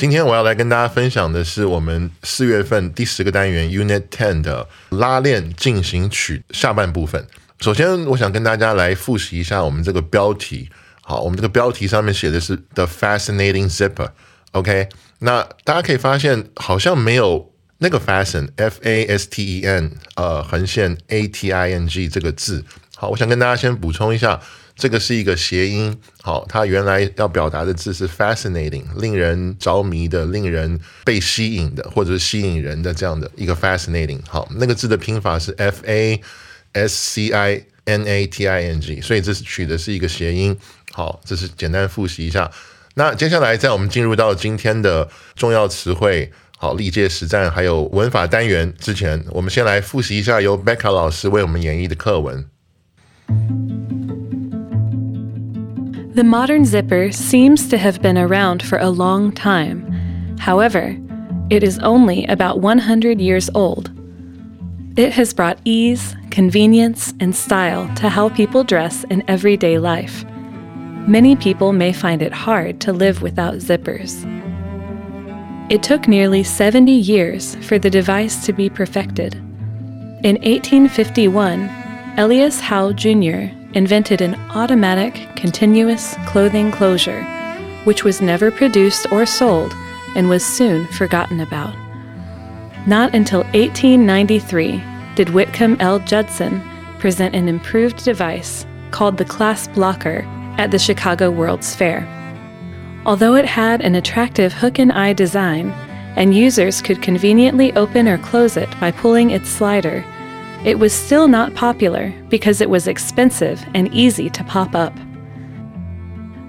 今天我要来跟大家分享的是我们四月份第十个单元 Unit Ten 的拉链进行曲下半部分。首先，我想跟大家来复习一下我们这个标题。好，我们这个标题上面写的是 The Fascinating Zipper。OK，那大家可以发现好像没有那个 fasten，F A S T E N，呃，横线 A T I N G 这个字。好，我想跟大家先补充一下，这个是一个谐音。好，它原来要表达的字是 fascinating，令人着迷的、令人被吸引的，或者是吸引人的这样的一个 fascinating。好，那个字的拼法是 F A S C I N A T I N G，所以这是取的是一个谐音。好，这是简单复习一下。那接下来，在我们进入到今天的重要词汇、好历届实战还有文法单元之前，我们先来复习一下由 Becca 老师为我们演绎的课文。The modern zipper seems to have been around for a long time. However, it is only about 100 years old. It has brought ease, convenience, and style to how people dress in everyday life. Many people may find it hard to live without zippers. It took nearly 70 years for the device to be perfected. In 1851, Elias Howe Jr. invented an automatic, continuous clothing closure, which was never produced or sold and was soon forgotten about. Not until 1893 did Whitcomb L. Judson present an improved device called the Clasp Locker at the Chicago World's Fair. Although it had an attractive hook and eye design, and users could conveniently open or close it by pulling its slider, it was still not popular because it was expensive and easy to pop up.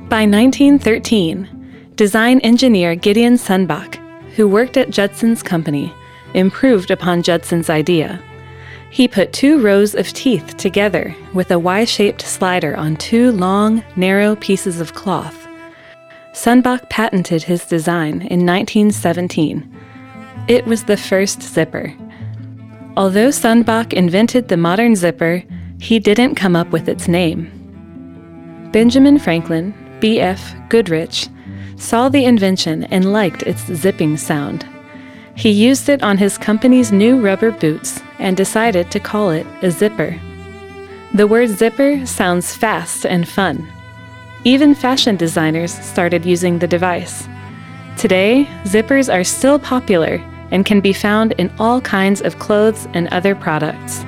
By 1913, design engineer Gideon Sunbach, who worked at Judson's company, improved upon Judson's idea. He put two rows of teeth together with a Y shaped slider on two long, narrow pieces of cloth. Sunbach patented his design in 1917. It was the first zipper. Although Sunbach invented the modern zipper, he didn't come up with its name. Benjamin Franklin, B.F. Goodrich, saw the invention and liked its zipping sound. He used it on his company's new rubber boots and decided to call it a zipper. The word zipper sounds fast and fun. Even fashion designers started using the device. Today, zippers are still popular and can be found in all kinds of clothes and other products.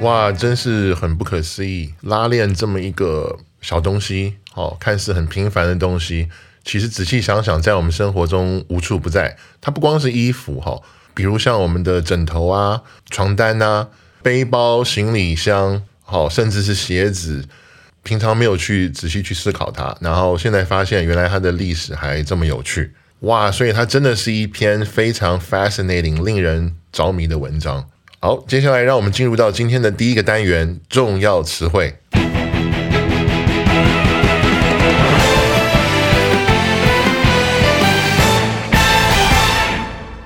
哇，真是很不可思议！拉链这么一个小东西，哦，看似很平凡的东西，其实仔细想想，在我们生活中无处不在。它不光是衣服，哈，比如像我们的枕头啊、床单啊、背包、行李箱，好，甚至是鞋子。平常没有去仔细去思考它，然后现在发现原来它的历史还这么有趣，哇！所以它真的是一篇非常 fascinating、令人着迷的文章。好，接下来让我们进入到今天的第一个单元——重要词汇。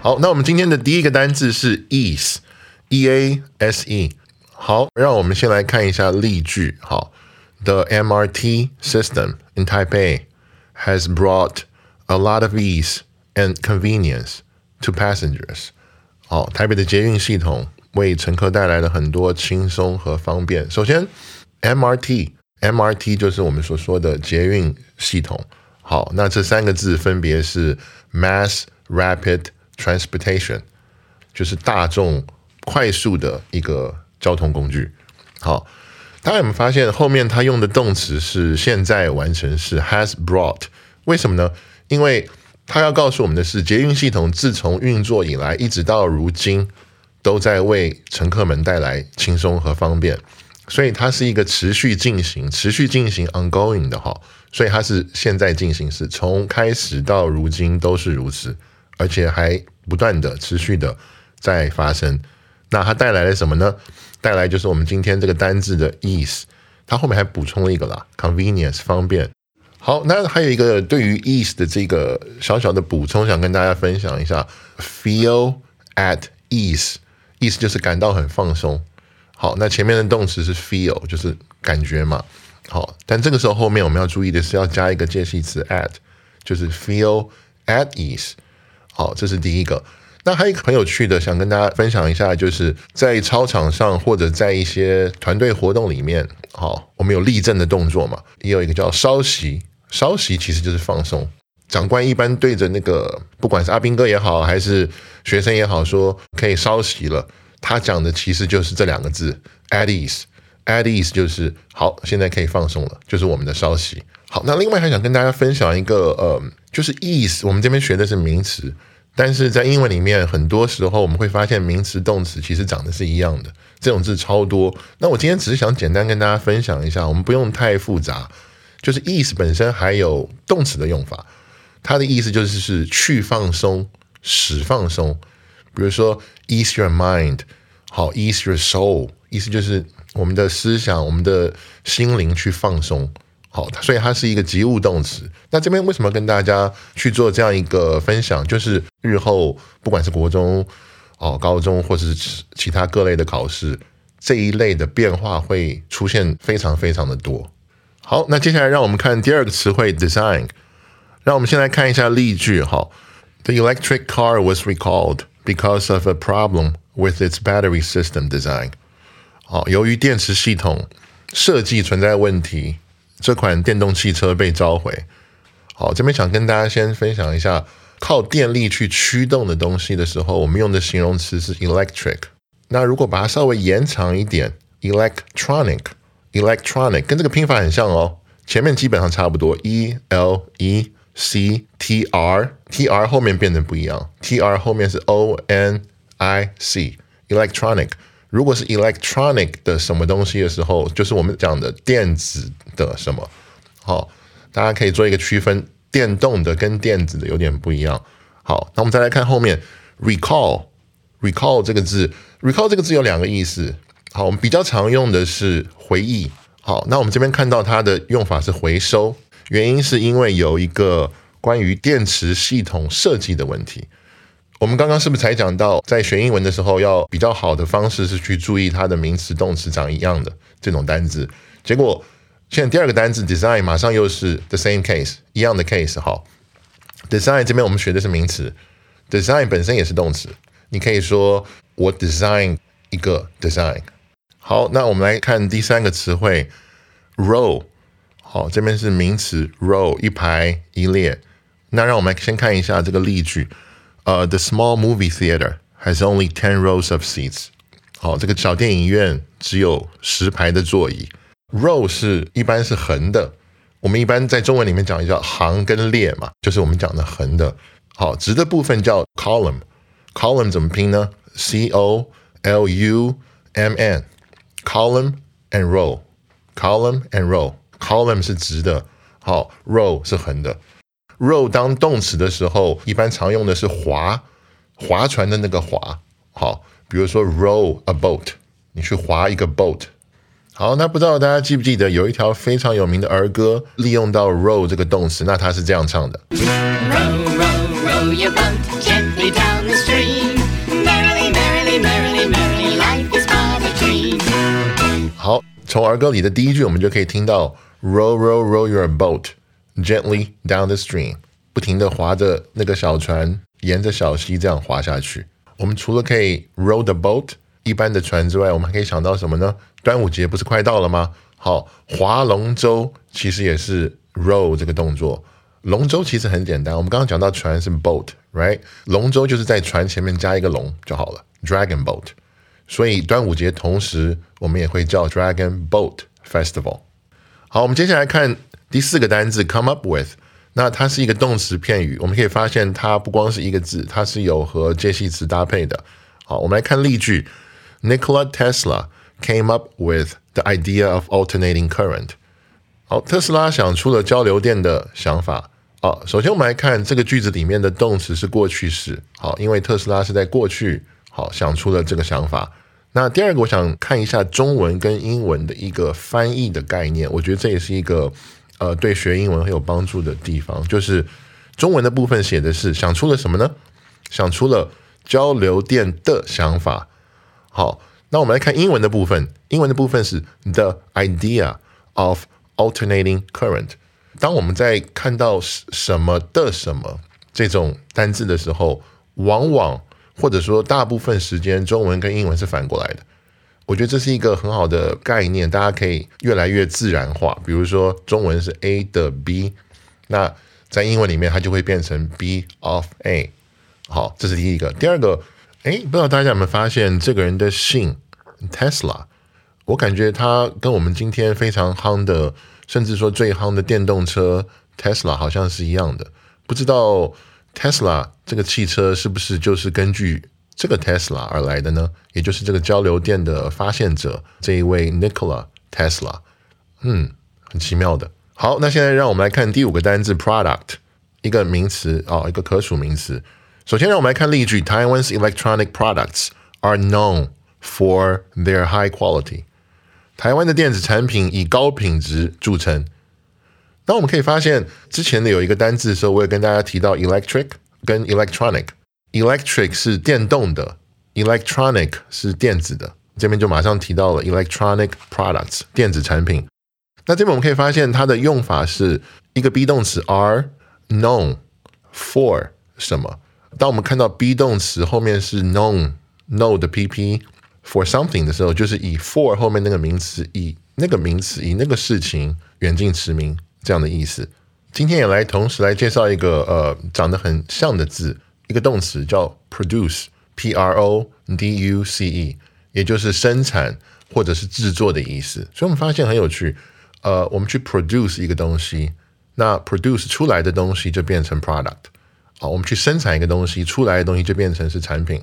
好，那我们今天的第一个单字是 ease，e a s e。好，让我们先来看一下例句。好。the MRT system in Taipei has brought a lot of ease and convenience to passengers. 好，台北的捷运系统为乘客带来了很多轻松和方便。首先，MRT，MRT 就是我们所说的捷运系统。好，那这三个字分别是 Mass Rapid transportation，就是大众快速的一个交通工具。好， 大家有没有发现后面他用的动词是现在完成式 has brought？为什么呢？因为他要告诉我们的是，捷运系统自从运作以来，一直到如今，都在为乘客们带来轻松和方便。所以它是一个持续进行、持续进行 ongoing 的哈，所以它是现在进行时，从开始到如今都是如此，而且还不断的持续的在发生。那它带来了什么呢？带来就是我们今天这个单字的 ease，它后面还补充了一个啦，convenience 方便。好，那还有一个对于 ease 的这个小小的补充，想跟大家分享一下，feel at ease，意思就是感到很放松。好，那前面的动词是 feel，就是感觉嘛。好，但这个时候后面我们要注意的是要加一个介系词 at，就是 feel at ease。好，这是第一个。那还有一个很有趣的，想跟大家分享一下，就是在操场上或者在一些团队活动里面，好，我们有立正的动作嘛，也有一个叫稍息。稍息其实就是放松。长官一般对着那个，不管是阿兵哥也好，还是学生也好，说可以稍息了。他讲的其实就是这两个字，at ease，at ease 就是好，现在可以放松了，就是我们的稍息。好，那另外还想跟大家分享一个，呃，就是 ease，我们这边学的是名词，但是在英文里面，很多时候我们会发现名词、动词其实长得是一样的，这种字超多。那我今天只是想简单跟大家分享一下，我们不用太复杂，就是 ease 本身还有动词的用法，它的意思就是是去放松、使放松。比如说，ease your mind，好，ease your soul，意思就是我们的思想、我们的心灵去放松，好，所以它是一个及物动词。那这边为什么跟大家去做这样一个分享？就是日后不管是国中、哦高中，或者是其他各类的考试，这一类的变化会出现非常非常的多。好，那接下来让我们看第二个词汇 design。让我们先来看一下例句，哈，The electric car was recalled。Because of a problem with its battery system design，好，由于电池系统设计存在问题，这款电动汽车被召回。好，这边想跟大家先分享一下，靠电力去驱动的东西的时候，我们用的形容词是 electric。那如果把它稍微延长一点，electronic，electronic 跟这个拼法很像哦，前面基本上差不多，e l e。C T R T R 后面变得不一样，T R 后面是 O N I C electronic。如果是 electronic 的什么东西的时候，就是我们讲的电子的什么。好，大家可以做一个区分，电动的跟电子的有点不一样。好，那我们再来看后面 recall recall 这个字，recall 这个字有两个意思。好，我们比较常用的是回忆。好，那我们这边看到它的用法是回收。原因是因为有一个关于电池系统设计的问题。我们刚刚是不是才讲到，在学英文的时候，要比较好的方式是去注意它的名词、动词长一样的这种单字。结果现在第二个单字 design 马上又是 the same case 一样的 case。好，design 这边我们学的是名词，design 本身也是动词。你可以说我 design 一个 design。好，那我们来看第三个词汇 row。好，这边是名词 row 一排一列。那让我们来先看一下这个例句。呃，The small movie theater has only ten rows of seats。好，这个小电影院只有十排的座椅。Row 是一般是横的，我们一般在中文里面讲叫行跟列嘛，就是我们讲的横的。好，直的部分叫 column。column 怎么拼呢？C O L U M N。column and row。column and row。column 是直的，好，row 是横的。row 当动词的时候，一般常用的是划，划船的那个划。好，比如说 row a boat，你去划一个 boat。好，那不知道大家记不记得有一条非常有名的儿歌，利用到 row 这个动词，那它是这样唱的。好，从儿歌里的第一句，我们就可以听到。Row, row, row your boat gently down the stream，不停的划着那个小船，沿着小溪这样划下去。我们除了可以 row the boat 一般的船之外，我们还可以想到什么呢？端午节不是快到了吗？好，划龙舟其实也是 row 这个动作。龙舟其实很简单，我们刚刚讲到船是 boat，right？龙舟就是在船前面加一个龙就好了，dragon boat。所以端午节同时我们也会叫 Dragon Boat Festival。好，我们接下来看第四个单字 come up with。那它是一个动词片语，我们可以发现它不光是一个字，它是有和介系词搭配的。好，我们来看例句：Nikola Tesla came up with the idea of alternating current。好，特斯拉想出了交流电的想法。好，首先我们来看这个句子里面的动词是过去式。好，因为特斯拉是在过去好想出了这个想法。那第二个，我想看一下中文跟英文的一个翻译的概念。我觉得这也是一个呃对学英文很有帮助的地方。就是中文的部分写的是想出了什么呢？想出了交流电的想法。好，那我们来看英文的部分。英文的部分是 the idea of alternating current。当我们在看到什么的什么这种单字的时候，往往或者说，大部分时间中文跟英文是反过来的。我觉得这是一个很好的概念，大家可以越来越自然化。比如说，中文是 A 的 B，那在英文里面它就会变成 B of A。好，这是第一个。第二个，哎，不知道大家有没有发现这个人的姓 Tesla？我感觉它跟我们今天非常夯的，甚至说最夯的电动车 Tesla 好像是一样的。不知道。Tesla 这个汽车是不是就是根据这个 Tesla 而来的呢？也就是这个交流电的发现者这一位 Nikola Tesla，嗯，很奇妙的。好，那现在让我们来看第五个单字 product，一个名词哦，一个可数名词。首先让我们来看例句：Taiwan's electronic products are known for their high quality。台湾的电子产品以高品质着称。那我们可以发现，之前的有一个单字的时候，我也跟大家提到 electric 跟 electronic。electric 是电动的，electronic 是电子的。这边就马上提到了 electronic products 电子产品。那这边我们可以发现，它的用法是一个 be 动词 are known for 什么？当我们看到 be 动词后面是 known know 的 pp for something 的时候，就是以 for 后面那个名词，以那个名词，以那个事情远近驰名。这样的意思。今天也来同时来介绍一个呃长得很像的字，一个动词叫 produce，p r o d u c e，也就是生产或者是制作的意思。所以我们发现很有趣，呃，我们去 produce 一个东西，那 produce 出来的东西就变成 product。好，我们去生产一个东西，出来的东西就变成是产品。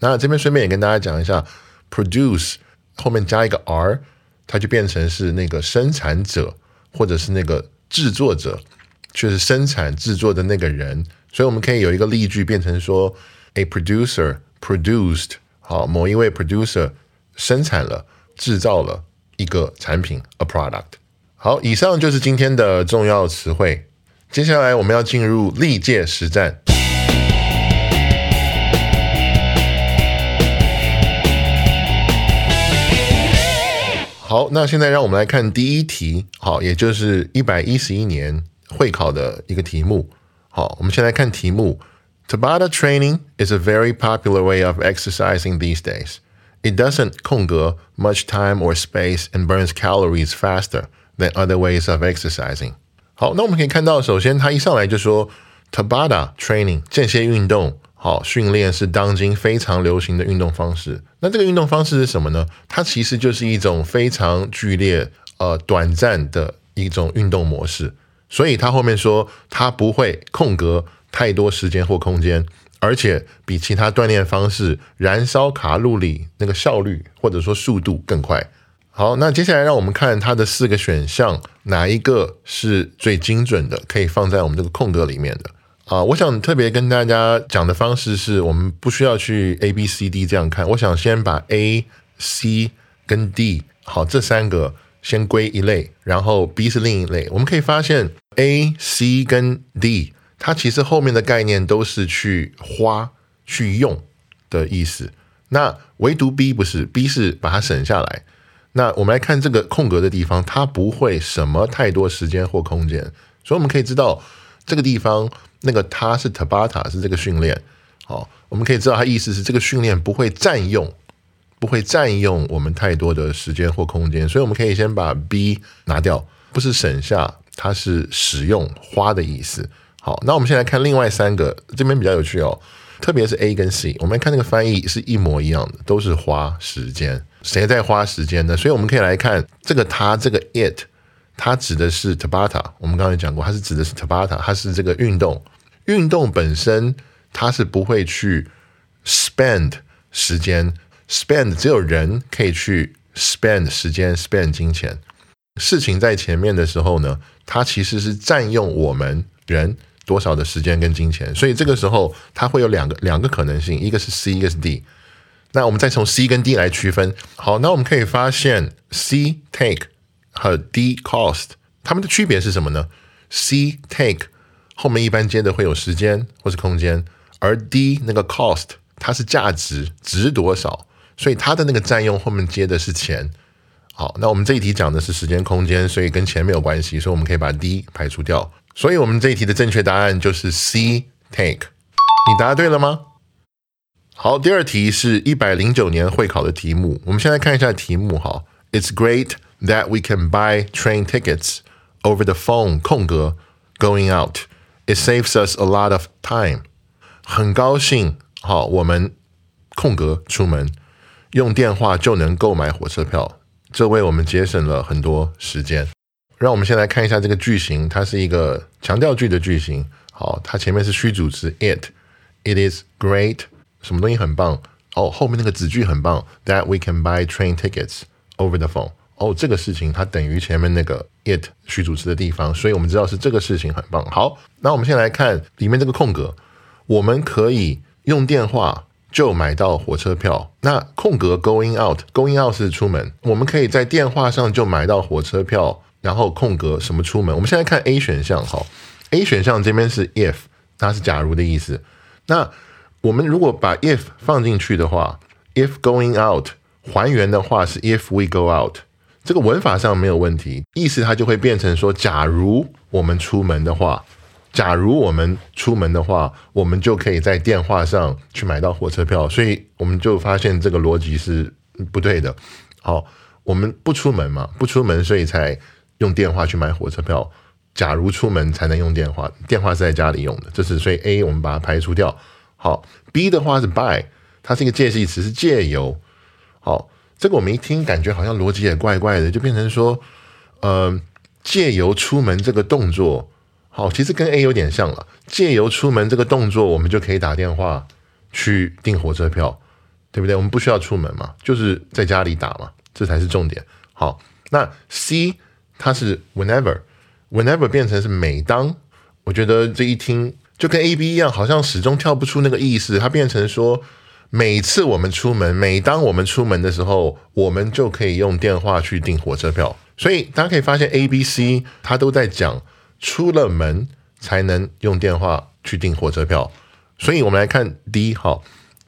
那这边顺便也跟大家讲一下，produce 后面加一个 r，它就变成是那个生产者。或者是那个制作者，就是生产制作的那个人，所以我们可以有一个例句变成说：A producer produced，好，某一位 producer 生产了、制造了一个产品，a product。好，以上就是今天的重要词汇。接下来我们要进入历届实战。好，那现在让我们来看第一题，好，也就是一百一十一年会考的一个题目。好，我们先来看题目：Tabata training is a very popular way of exercising these days. It doesn't 空格 much time or space and burns calories faster than other ways of exercising. 好，那我们可以看到，首先他一上来就说 Tabata training 间歇运动。 好，训练是当今非常流行的运动方式。那这个运动方式是什么呢？它其实就是一种非常剧烈、呃短暂的一种运动模式。所以他后面说，它不会空格太多时间或空间，而且比其他锻炼方式燃烧卡路里那个效率或者说速度更快。好，那接下来让我们看它的四个选项，哪一个是最精准的，可以放在我们这个空格里面的。啊，我想特别跟大家讲的方式是，我们不需要去 A、B、C、D 这样看。我想先把 A、C 跟 D 好这三个先归一类，然后 B 是另一类。我们可以发现 A、C 跟 D 它其实后面的概念都是去花、去用的意思。那唯独 B 不是，B 是把它省下来。那我们来看这个空格的地方，它不会什么太多时间或空间，所以我们可以知道这个地方。那个它是 Tabata 是这个训练，好，我们可以知道它意思是这个训练不会占用，不会占用我们太多的时间或空间，所以我们可以先把 B 拿掉，不是省下，它是使用花的意思。好，那我们先来看另外三个，这边比较有趣哦，特别是 A 跟 C，我们看那个翻译是一模一样的，都是花时间。谁在花时间呢？所以我们可以来看这个它这个 it，它指的是 Tabata。我们刚才讲过，它是指的是 Tabata，它是这个运动。运动本身它是不会去 spend 时间，spend 只有人可以去 spend 时间，spend 金钱。事情在前面的时候呢，它其实是占用我们人。多少的时间跟金钱，所以这个时候它会有两个两个可能性，一个是 C，一个是 D。那我们再从 C 跟 D 来区分。好，那我们可以发现 C take 和 D cost 它们的区别是什么呢？C take 后面一般接的会有时间或是空间，而 D 那个 cost 它是价值值多少，所以它的那个占用后面接的是钱。好，那我们这一题讲的是时间空间，所以跟钱没有关系，所以我们可以把 D 排除掉。所以，我们这一题的正确答案就是 C take。你答对了吗？好，第二题是一百零九年会考的题目。我们先来看一下题目哈。It's great that we can buy train tickets over the phone. 空格 going out. It saves us a lot of time. 很高兴，好，我们空格出门用电话就能购买火车票，这为我们节省了很多时间。让我们先来看一下这个句型，它是一个强调句的句型。好，它前面是虚主词 it，it is great，什么东西很棒？哦，后面那个子句很棒，that we can buy train tickets over the phone。哦，这个事情它等于前面那个 it 虚主词的地方，所以我们知道是这个事情很棒。好，那我们先来看里面这个空格，我们可以用电话就买到火车票。那空格 going out，going out 是出门，我们可以在电话上就买到火车票。然后空格什么出门？我们现在看 A 选项，好，A 选项这边是 if，它是假如的意思。那我们如果把 if 放进去的话，if going out 还原的话是 if we go out，这个文法上没有问题，意思它就会变成说，假如我们出门的话，假如我们出门的话，我们就可以在电话上去买到火车票。所以我们就发现这个逻辑是不对的。好，我们不出门嘛，不出门，所以才。用电话去买火车票，假如出门才能用电话，电话是在家里用的，这是所以 A 我们把它排除掉。好，B 的话是 by，它是一个介系词，是借由。好，这个我们一听感觉好像逻辑也怪怪的，就变成说，呃，借由出门这个动作，好，其实跟 A 有点像了。借由出门这个动作，我们就可以打电话去订火车票，对不对？我们不需要出门嘛，就是在家里打嘛，这才是重点。好，那 C。它是 whenever，whenever 变成是每当，我觉得这一听就跟 A B 一样，好像始终跳不出那个意思。它变成说，每次我们出门，每当我们出门的时候，我们就可以用电话去订火车票。所以大家可以发现 A B C 它都在讲出了门才能用电话去订火车票。所以我们来看 D 好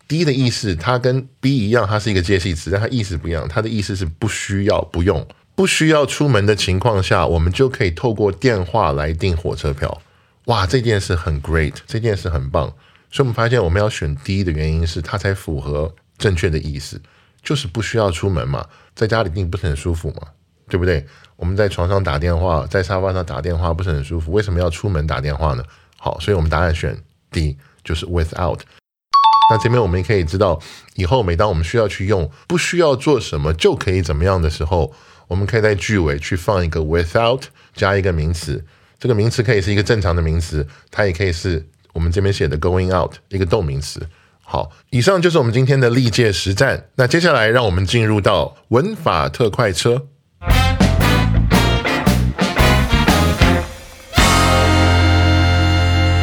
，D 的意思它跟 B 一样，它是一个介系词，但它意思不一样。它的意思是不需要，不用。不需要出门的情况下，我们就可以透过电话来订火车票。哇，这件事很 great，这件事很棒。所以，我们发现我们要选 D 的原因是它才符合正确的意思，就是不需要出门嘛，在家里并不是很舒服嘛，对不对？我们在床上打电话，在沙发上打电话不是很舒服，为什么要出门打电话呢？好，所以我们答案选 D，就是 without。那这边我们也可以知道，以后每当我们需要去用，不需要做什么就可以怎么样的时候。我们可以在句尾去放一个 without 加一个名词，这个名词可以是一个正常的名词，它也可以是我们这边写的 going out 一个动名词。好，以上就是我们今天的历届实战。那接下来让我们进入到文法特快车。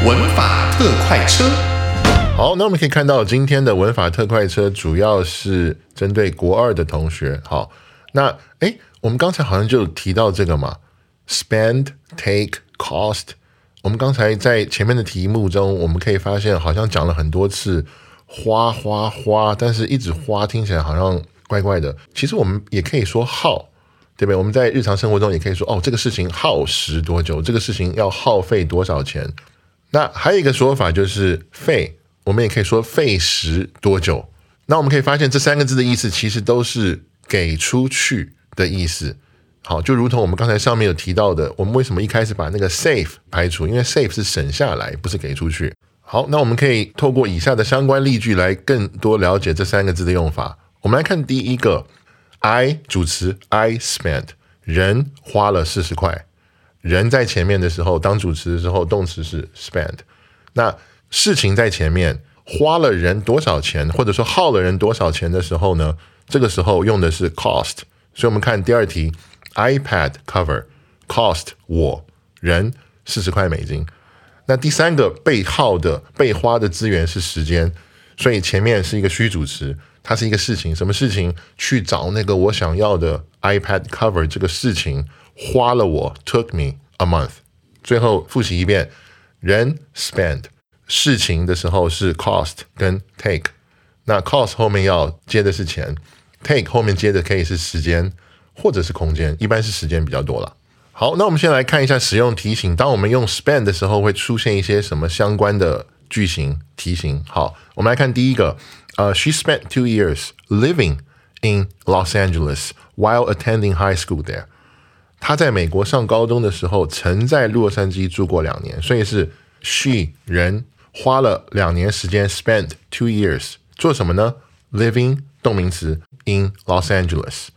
文法特快车。好，那我们可以看到今天的文法特快车主要是针对国二的同学。好，那哎。我们刚才好像就提到这个嘛，spend, take, cost。我们刚才在前面的题目中，我们可以发现好像讲了很多次花花花，但是一直花听起来好像怪怪的。其实我们也可以说耗，对不对？我们在日常生活中也可以说哦，这个事情耗时多久？这个事情要耗费多少钱？那还有一个说法就是费，我们也可以说费时多久。那我们可以发现这三个字的意思其实都是给出去。的意思，好，就如同我们刚才上面有提到的，我们为什么一开始把那个 save 排除？因为 save 是省下来，不是给出去。好，那我们可以透过以下的相关例句来更多了解这三个字的用法。我们来看第一个，I 主词 I spent，人花了四十块。人在前面的时候，当主词的时候，动词是 spend。那事情在前面，花了人多少钱，或者说耗了人多少钱的时候呢？这个时候用的是 cost。所以我们看第二题，iPad cover cost 我人四十块美金。那第三个被耗的、被花的资源是时间，所以前面是一个虚主词，它是一个事情，什么事情？去找那个我想要的 iPad cover 这个事情花了我 took me a month。最后复习一遍，人 spend 事情的时候是 cost 跟 take，那 cost 后面要接的是钱，take 后面接的可以是时间或者是空间，一般是时间比较多了。好，那我们先来看一下使用提醒。当我们用 spend 的时候，会出现一些什么相关的句型提醒？好，我们来看第一个。呃，She spent two years living in Los Angeles while attending high school there。她在美国上高中的时候，曾在洛杉矶住过两年，所以是 she 人花了两年时间 spent two years 做什么呢？Living 动名词 in Los Angeles。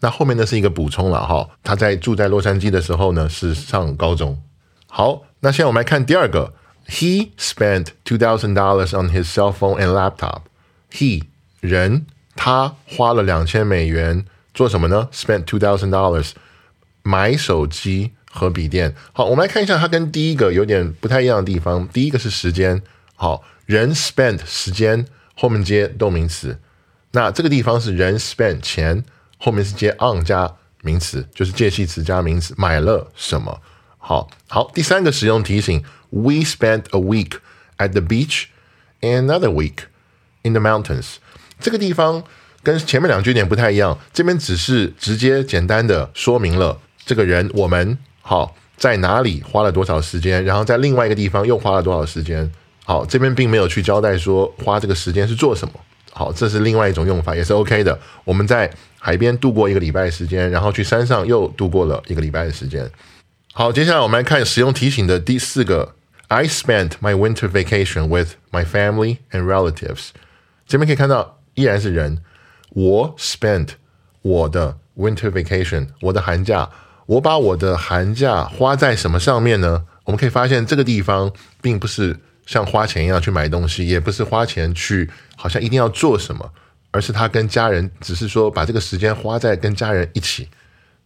那后面呢是一个补充了哈，他在住在洛杉矶的时候呢是上高中。好，那现在我们来看第二个，He spent two thousand dollars on his cell phone and laptop. He 人他花了两千美元做什么呢？Spent two thousand dollars 买手机和笔电。好，我们来看一下它跟第一个有点不太一样的地方。第一个是时间，好，人 spent 时间后面接动名词，那这个地方是人 spent 钱。后面是接 on 加名词，就是介系词加名词，买了什么？好好，第三个使用提醒：We spent a week at the beach, another week in the mountains。这个地方跟前面两句点不太一样，这边只是直接简单的说明了这个人我们好在哪里花了多少时间，然后在另外一个地方又花了多少时间。好，这边并没有去交代说花这个时间是做什么。好，这是另外一种用法，也是 OK 的。我们在海边度过一个礼拜时间，然后去山上又度过了一个礼拜的时间。好，接下来我们来看使用提醒的第四个。I spent my winter vacation with my family and relatives。这边可以看到依然是人。我 spent 我的 winter vacation，我的寒假，我把我的寒假花在什么上面呢？我们可以发现这个地方并不是。像花钱一样去买东西，也不是花钱去，好像一定要做什么，而是他跟家人，只是说把这个时间花在跟家人一起，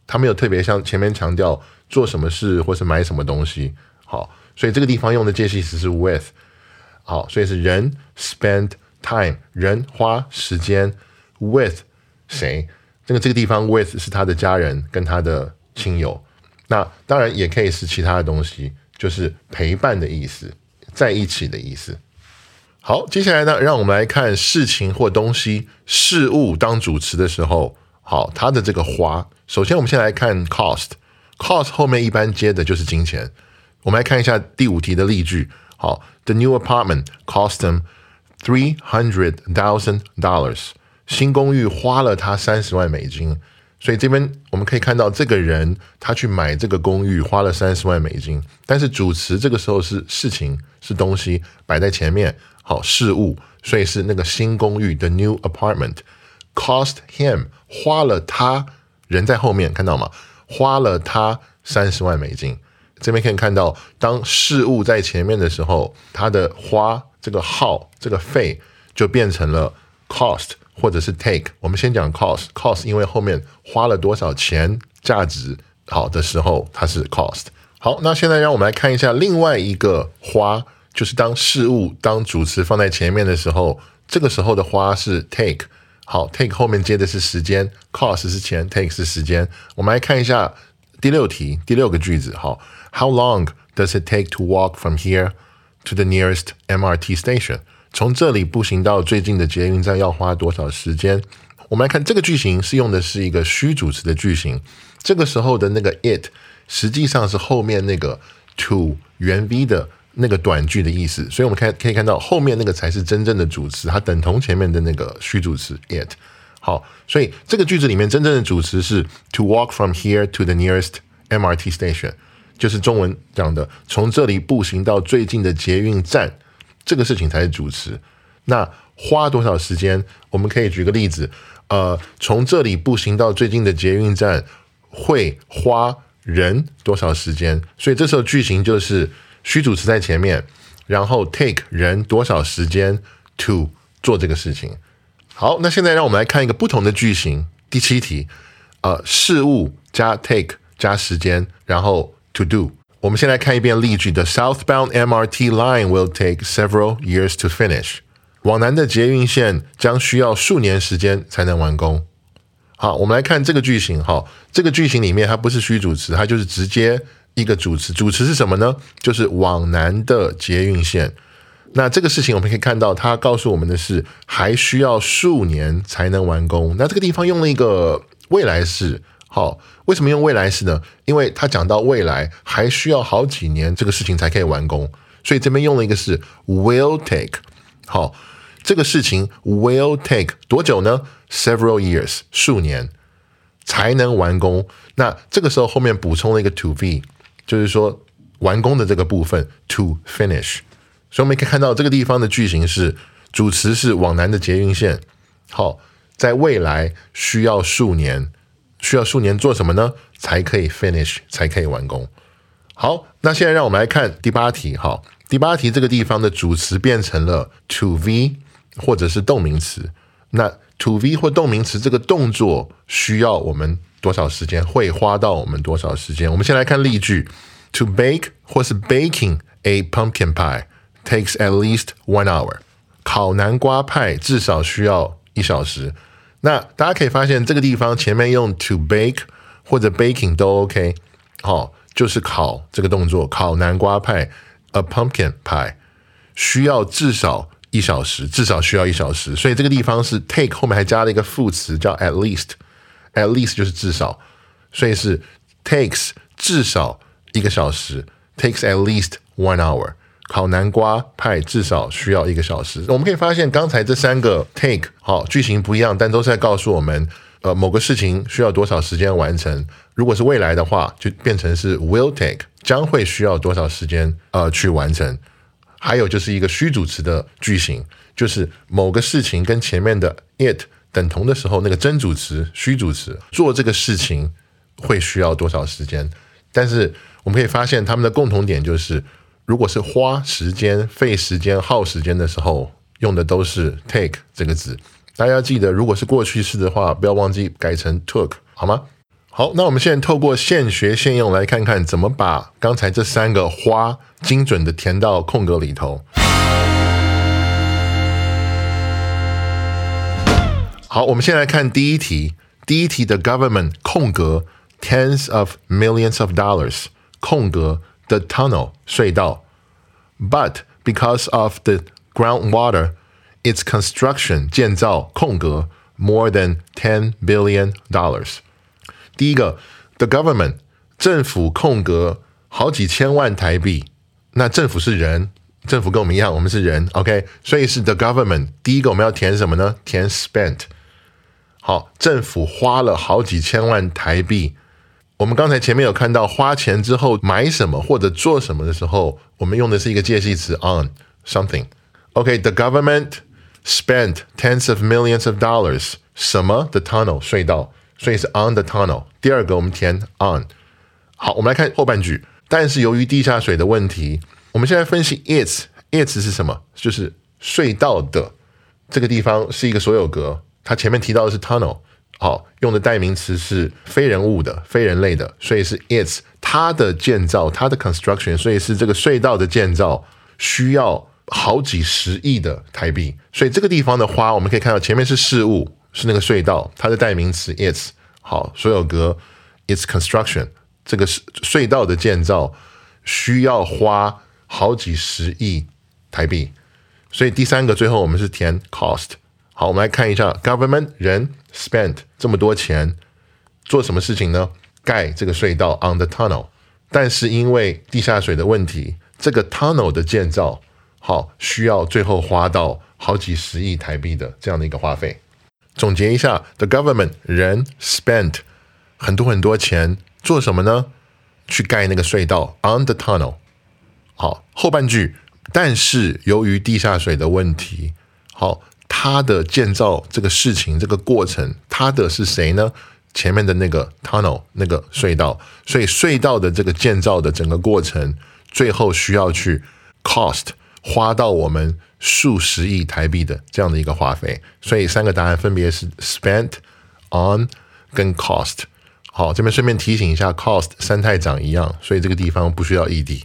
他没有特别像前面强调做什么事或是买什么东西。好，所以这个地方用的介系词是 with。好，所以是人 spend time，人花时间 with 谁？这个这个地方 with 是他的家人跟他的亲友。那当然也可以是其他的东西，就是陪伴的意思。在一起的意思。好，接下来呢，让我们来看事情或东西、事物当主词的时候，好，它的这个花。首先，我们先来看 cost，cost 后面一般接的就是金钱。我们来看一下第五题的例句。好，The new apartment cost them three hundred thousand dollars。新公寓花了他三十万美金。所以这边我们可以看到，这个人他去买这个公寓花了三十万美金，但是主词这个时候是事情是东西摆在前面，好事物，所以是那个新公寓的 new apartment cost him 花了他人在后面看到吗？花了他三十万美金。这边可以看到，当事物在前面的时候，它的花这个耗这个费就变成了 cost。或者是 take，我们先讲 cost，cost 因为后面花了多少钱，价值好的时候它是 cost。好，那现在让我们来看一下另外一个花，就是当事物当主词放在前面的时候，这个时候的花是 take。好，take 后面接的是时间，cost 是钱，take 是时间。我们来看一下第六题，第六个句子。好，How long does it take to walk from here to the nearest MRT station？从这里步行到最近的捷运站要花多少时间？我们来看这个句型是用的是一个虚主词的句型，这个时候的那个 it 实际上是后面那个 to 原 v 的那个短句的意思，所以我们看可以看到后面那个才是真正的主词，它等同前面的那个虚主词 it。好，所以这个句子里面真正的主词是 to walk from here to the nearest MRT station，就是中文讲的从这里步行到最近的捷运站，这个事情才是主词。那花多少时间？我们可以举个例子，呃，从这里步行到最近的捷运站会花人多少时间？所以这时候句型就是虚主词在前面，然后 take 人多少时间 to 做这个事情。好，那现在让我们来看一个不同的句型。第七题，呃，事物加 take 加时间，然后 to do。我们先来看一遍例句：The southbound MRT line will take several years to finish。往南的捷运线将需要数年时间才能完工。好，我们来看这个句型。哈，这个句型里面它不是虚主词，它就是直接一个主词。主词是什么呢？就是往南的捷运线。那这个事情我们可以看到，它告诉我们的是还需要数年才能完工。那这个地方用了一个未来式。好，为什么用未来式呢？因为他讲到未来还需要好几年，这个事情才可以完工。所以这边用了一个是 will take。好。这个事情 will take 多久呢？Several years，数年才能完工。那这个时候后面补充了一个 to be，就是说完工的这个部分 to finish。所以我们可以看到这个地方的句型是主词是往南的捷运线。好，在未来需要数年，需要数年做什么呢？才可以 finish，才可以完工。好，那现在让我们来看第八题。好，第八题这个地方的主词变成了 to v。或者是动名词，那 to v 或动名词这个动作需要我们多少时间？会花到我们多少时间？我们先来看例句：To bake 或是 baking a pumpkin pie takes at least one hour。烤南瓜派至少需要一小时。那大家可以发现这个地方前面用 to bake 或者 baking 都 OK，好，就是烤这个动作，烤南瓜派 a pumpkin pie 需要至少。一小时至少需要一小时，所以这个地方是 take 后面还加了一个副词叫 at least，at least 就是至少，所以是 takes 至少一个小时，takes at least one hour。烤南瓜派至少需要一个小时。我们可以发现刚才这三个 take 好句型不一样，但都是在告诉我们，呃，某个事情需要多少时间完成。如果是未来的话，就变成是 will take 将会需要多少时间呃去完成。还有就是一个虚主词的句型，就是某个事情跟前面的 it 等同的时候，那个真主词虚主词做这个事情会需要多少时间？但是我们可以发现，他们的共同点就是，如果是花时间、费时间、耗时间的时候，用的都是 take 这个字。大家记得，如果是过去式的话，不要忘记改成 took，好吗？好，那我们现在透过现学现用来看看怎么把刚才这三个花精准的填到空格里头。好，我们先来看第一题。第一题的 government 空格 tens of millions of dollars 空格 the tunnel 隧道，but because of the groundwater its construction 建造空格 more than ten billion dollars。第一个，the government 政府空格好几千万台币，那政府是人，政府跟我们一样，我们是人，OK，所以是 the government。第一个我们要填什么呢？填 spent。好，政府花了好几千万台币。 我们刚才前面有看到花钱之后买什么或者做什么的时候，我们用的是一个介系词 on something。OK，the government spent tens of millions of dollars。什么？the tunnel 隧道。所以是 on the tunnel。第二个我们填 on。好，我们来看后半句。但是由于地下水的问题，我们现在分析 its its 是什么？就是隧道的这个地方是一个所有格。它前面提到的是 tunnel，好，用的代名词是非人物的、非人类的，所以是 its 它的建造，它的 construction，所以是这个隧道的建造需要好几十亿的台币。所以这个地方的花，我们可以看到前面是事物。是那个隧道，它的代名词 its 好，所有格 its construction 这个是隧道的建造需要花好几十亿台币，所以第三个最后我们是填 cost 好，我们来看一下 government 人 spent 这么多钱做什么事情呢？盖这个隧道 on the tunnel，但是因为地下水的问题，这个 tunnel 的建造好需要最后花到好几十亿台币的这样的一个花费。总结一下，the government 人 spent 很多很多钱做什么呢？去盖那个隧道 on the tunnel。好，后半句，但是由于地下水的问题，好，它的建造这个事情这个过程，它的是谁呢？前面的那个 tunnel 那个隧道，所以隧道的这个建造的整个过程，最后需要去 cost 花到我们数十亿台币的这样的一个花费，所以三个答案分别是 spent on 跟 cost。好，这边顺便提醒一下，cost 三太长一样，所以这个地方不需要 ed。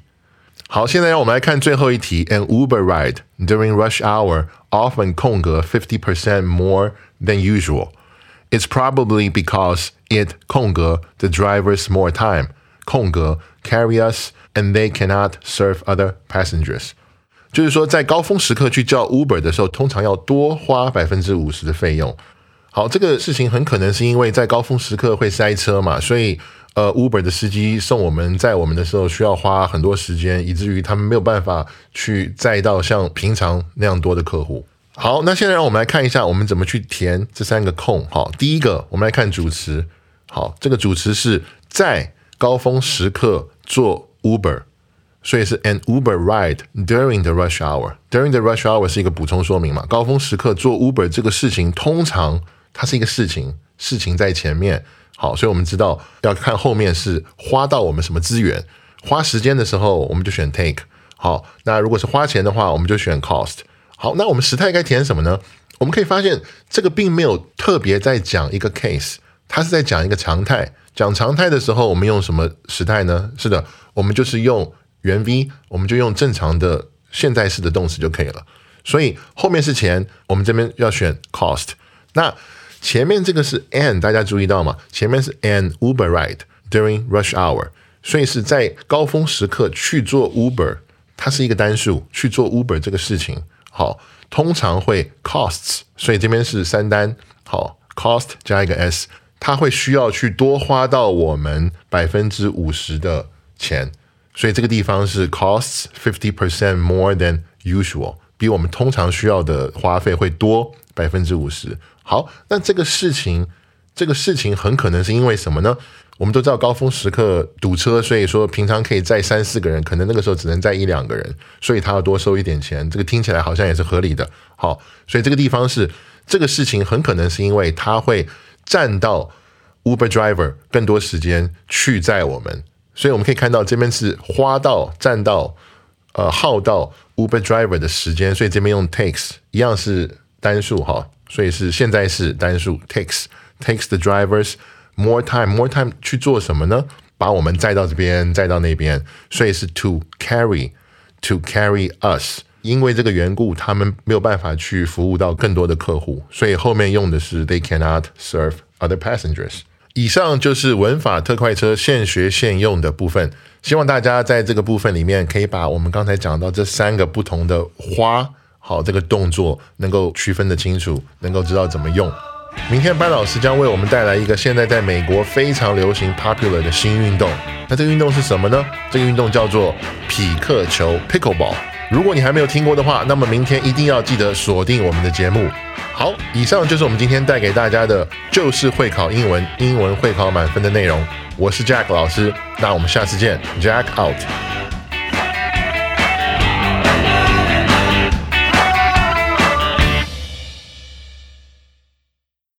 好，现在让我们来看最后一题，an Uber ride during rush hour often 空格 fifty percent more than usual。It's probably because it 空格 the drivers more time 空格 carry us and they cannot serve other passengers。就是说，在高峰时刻去叫 Uber 的时候，通常要多花百分之五十的费用。好，这个事情很可能是因为在高峰时刻会塞车嘛，所以 呃，Uber 的司机送我们载我们的时候需要花很多时间，以至于他们没有办法去载到像平常那样多的客户。好，那现在让我们来看一下，我们怎么去填这三个空。好，第一个，我们来看主词。好，这个主词是在高峰时刻做 Uber，所以是 an Uber ride during the rush hour。during the rush hour 是一个补充说明嘛？高峰时刻做 Uber 这个事情，通常它是一个事情，事情在前面。好，所以我们知道要看后面是花到我们什么资源。花时间的时候，我们就选 take。好，那如果是花钱的话，我们就选 cost。好，那我们时态该填什么呢？我们可以发现，这个并没有特别在讲一个 case，它是在讲一个常态。讲常态的时候，我们用什么时态呢？是的，我们就是用原 V，我们就用正常的现在式的动词就可以了。所以后面是钱，我们这边要选 cost。那前面这个是 an，大家注意到吗？前面是 an Uber ride during rush hour，所以是在高峰时刻去做 Uber，它是一个单数去做 Uber 这个事情。好，通常会 costs，所以这边是三单。好，cost 加一个 s，它会需要去多花到我们百分之五十的钱，所以这个地方是 costs fifty percent more than usual，比我们通常需要的花费会多百分之五十。好，那这个事情，这个事情很可能是因为什么呢？我们都知道高峰时刻堵车，所以说平常可以载三四个人，可能那个时候只能载一两个人，所以他要多收一点钱。这个听起来好像也是合理的。好，所以这个地方是这个事情很可能是因为他会占到 Uber driver 更多时间去载我们，所以我们可以看到这边是花到占到呃耗到 Uber driver 的时间，所以这边用 takes 一样是单数哈，所以是现在是单数 takes takes the drivers。More time, more time 去做什么呢？把我们载到这边，载到那边，所以是 to carry, to carry us。因为这个缘故，他们没有办法去服务到更多的客户，所以后面用的是 they cannot serve other passengers。以上就是文法特快车现学现用的部分，希望大家在这个部分里面可以把我们刚才讲到这三个不同的花，好这个动作能够区分的清楚，能够知道怎么用。明天班老师将为我们带来一个现在在美国非常流行 popular 的新运动。那这个运动是什么呢？这个运动叫做匹克球 （pickleball）。如果你还没有听过的话，那么明天一定要记得锁定我们的节目。好，以上就是我们今天带给大家的，就是会考英文，英文会考满分的内容。我是 Jack 老师，那我们下次见，Jack out。